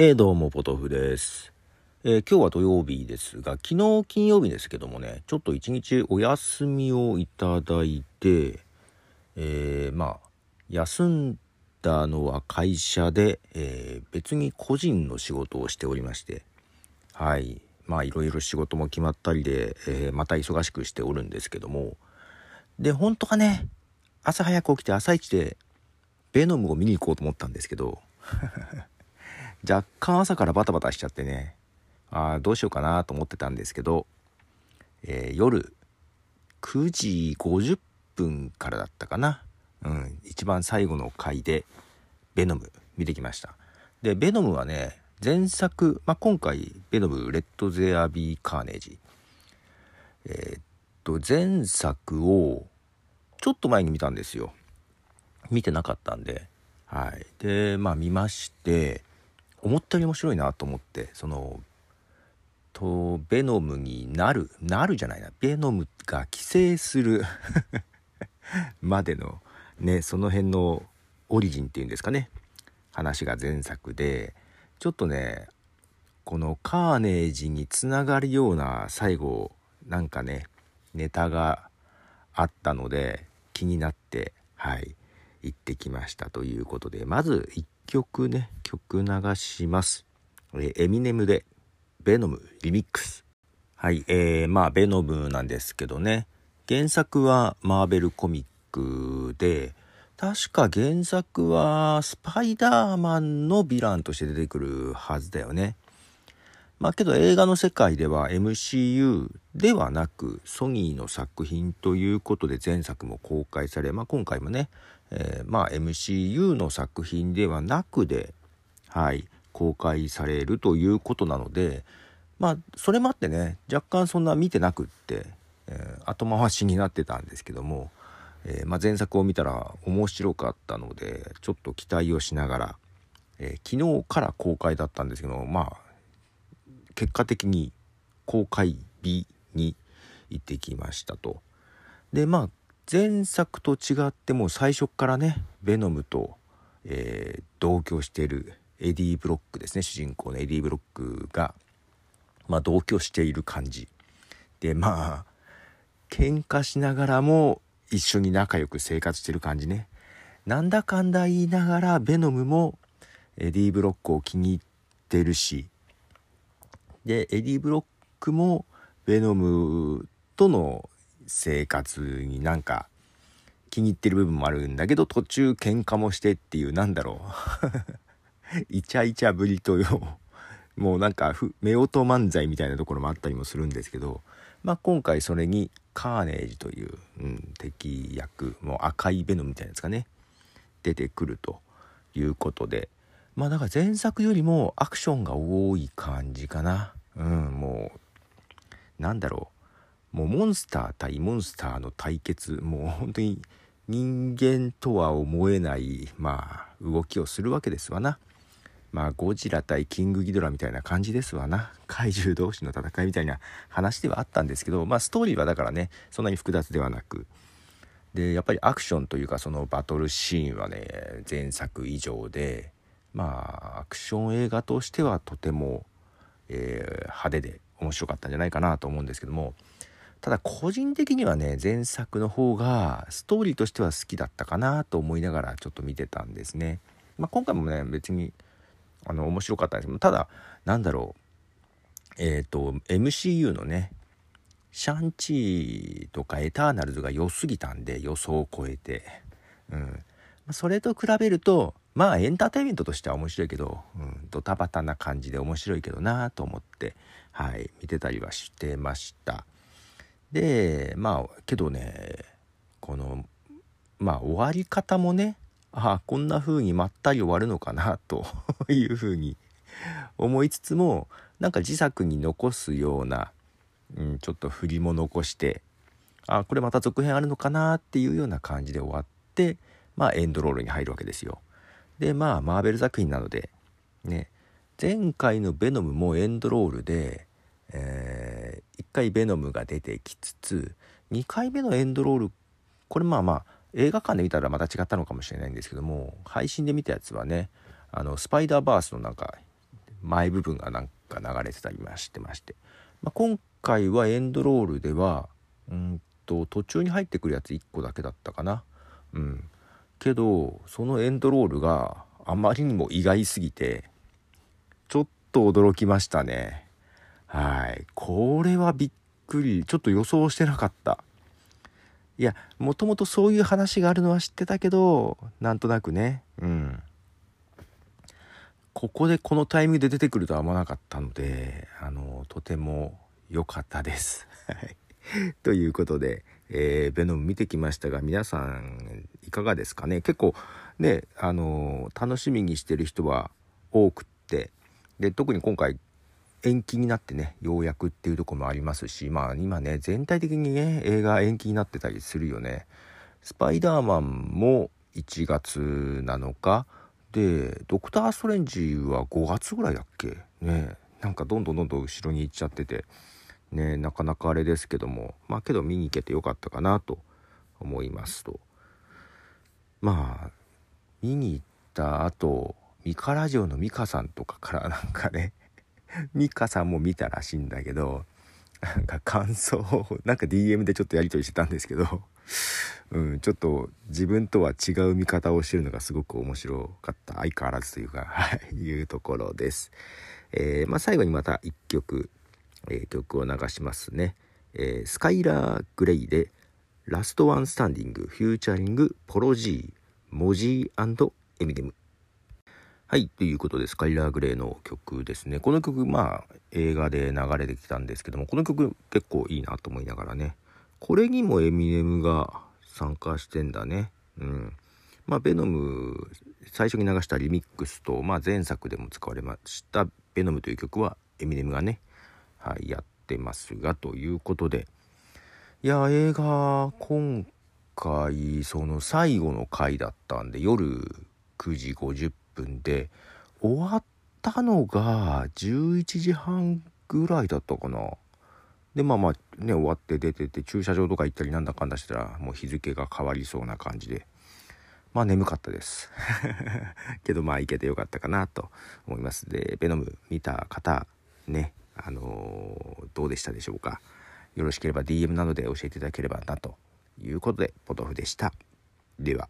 えー、どうも、ポトフです。えー、今日は土曜日ですが、昨日金曜日ですけどもね、ちょっと一日お休みをいただいて、えー、まあ、休んだのは会社で、え別に個人の仕事をしておりまして、はい、まあ、いろいろ仕事も決まったりで、えまた忙しくしておるんですけども、で、本当はね、朝早く起きて朝一で、ベノムを見に行こうと思ったんですけど、若干朝からバタバタしちゃってねあどうしようかなと思ってたんですけど、えー、夜9時50分からだったかな、うん、一番最後の回で「ベノム」見てきました。でベノムはね前作、まあ、今回「ベノムレッド・ゼア・ビー・カーネージ」えー、っと前作をちょっと前に見たんですよ。見てなかったんで。はい。でまあ見まして思ったより面白いなと思ってそのとベノムになるなるじゃないな。ベノムが寄生する までのねその辺のオリジンっていうんですかね。話が前作で。ちょっとねこのカーネージにつながるような最後なんかねネタがあったので気になってはい行ってきましたということで。まず1曲ね曲流します、えエミネムでベノムリミックス。はいえー、まあベノムなんですけどね。原作はマーベルコミックで確か原作はスパイダーマンのヴィランとして出てくるはずだよね。まあけど映画の世界では MCU ではなくソニーの作品ということで前作も公開され、まあ、今回もね、えー、まあ MCU の作品ではなくで、はい、公開されるということなのでまあそれもあってね若干そんな見てなくって、えー、後回しになってたんですけども、えー、まあ、前作を見たら面白かったのでちょっと期待をしながら、え昨日から公開だったんですけどまあ結果的に公開日に行ってきましたと。でまあ前作と違っても最初からねベノムと、えー、同居しているエディ・ブロックですね。主人公のエディ・ブロックが、まあ、同居している感じ。でまあ喧嘩しながらも一緒に仲良く生活してる感じね。なんだかんだ言いながらベノムもエディ・ブロックを気に入ってるしでエディ・ブロックもベノムとの生活になんか気に入ってる部分もあるんだけど途中喧嘩もしてっていうなんだろう イチャイチャぶりとよもうなんか夫婦漫才みたいなところもあったりもするんですけど、まあ、今回それにカーネージという、うん、敵役もう赤いベノムみたいなやつがね出てくるということでまあだから前作よりもアクションが多い感じかな。うん、もう、なんだろう。もうモンスター対モンスターの対決、もう本当に人間とは思えない、まあ、動きをするわけですわな。まあ、ゴジラ対キングギドラみたいな感じですわな。怪獣同士の戦いみたいな話ではあったんですけど、まあ、ストーリーはだからね、そんなに複雑ではなく、で、やっぱりアクションというか、そのバトルシーンはね、前作以上で、まあアクション映画としてはとても、えー、派手で面白かったんじゃないかなと思うんですけどもただ個人的にはね前作の方がストーリーとしては好きだったかなと思いながらちょっと見てたんですね。まあ、今回もね別にあの面白かったんですけどただなんだろう。えっ、ー、と MCU のねシャンチーとかエターナルズが良すぎたんで予想を超えて、うん、それと比べるとまあエンターテインメントとしては面白いけど、うん、ドタバタな感じで面白いけどなと思って、はい、見てたりはしてました。で、まあ、けどね、この、まあ終わり方もね、ああ、こんな風にまったり終わるのかなと いう風に思いつつも、なんか自作に残すような、うん、ちょっと振りも残して、あこれまた続編あるのかなっていうような感じで終わって、まあエンドロールに入るわけですよ。でまあマーベル作品なのでね。前回の「ベノム」もエンドロールで、えー、1回ベノムが出てきつつ2回目のエンドロールこれまあまあ映画館で見たらまた違ったのかもしれないんですけども配信で見たやつはねあのスパイダーバースのなんか前部分がなんか流れてたりましてまして、まあ、今回はエンドロールではうんと途中に入ってくるやつ1個だけだったかな。うん。けどそのエンドロールがあまりにも意外すぎてちょっと驚きましたね。はい。これはびっくり。ちょっと予想してなかった。いやもともとそういう話があるのは知ってたけどなんとなくね。うん。ここでこのタイミングで出てくるとは思わなかったのであのとても良かったです。ということで、えー、ベノム見てきましたが皆さんいかがですかね？結構ねあの楽しみにしてる人は多くってで特に今回延期になってねようやくっていうとこもありますしまあ今ね全体的にね映画延期になってたりするよね。スパイダーマンも1月なのかでドクター・ストレンジは5月ぐらいだっけ？ね。なんかどんどんどんどん後ろに行っちゃってて。ねなかなかあれですけどもまあけど見に行けてよかったかなと思いますとまあ見に行った後ミカラジオのミカさんとかから なんかねミカさんも見たらしいんだけどなんか感想をなんか DM でちょっとやり取りしてたんですけどうん、ちょっと自分とは違う見方をしてるのがすごく面白かった相変わらずというか、はい、いうところです。えー、まあ、最後にまた1曲、えー、曲を流しますね。えー、スカイラー・グレイでラストワンスタンディングフューチャリングポロジーモジーエミネムはい。ということで、スカイラーグレーの曲ですね。この曲、まあ、映画で流れてきたんですけども、この曲結構いいなと思いながらね。これにもエミネムが参加してんだね。うん。まあ、ベノム、最初に流したリミックスと、まあ、前作でも使われましたベノムという曲は、エミネムがね、はい、やってますが、ということで。いや、映画、今回、その最後の回だったんで、夜9時50分で終わったのが11時半ぐらいだったかな。でまあまあね終わって出てて駐車場とか行ったりなんだかんだしたらもう日付が変わりそうな感じでまあ眠かったです。けどまあ行けてよかったかなと思います。でベノム見た方ねあのー、どうでしたでしょうか。よろしければ DM などで教えていただければなということでポトフでした。では。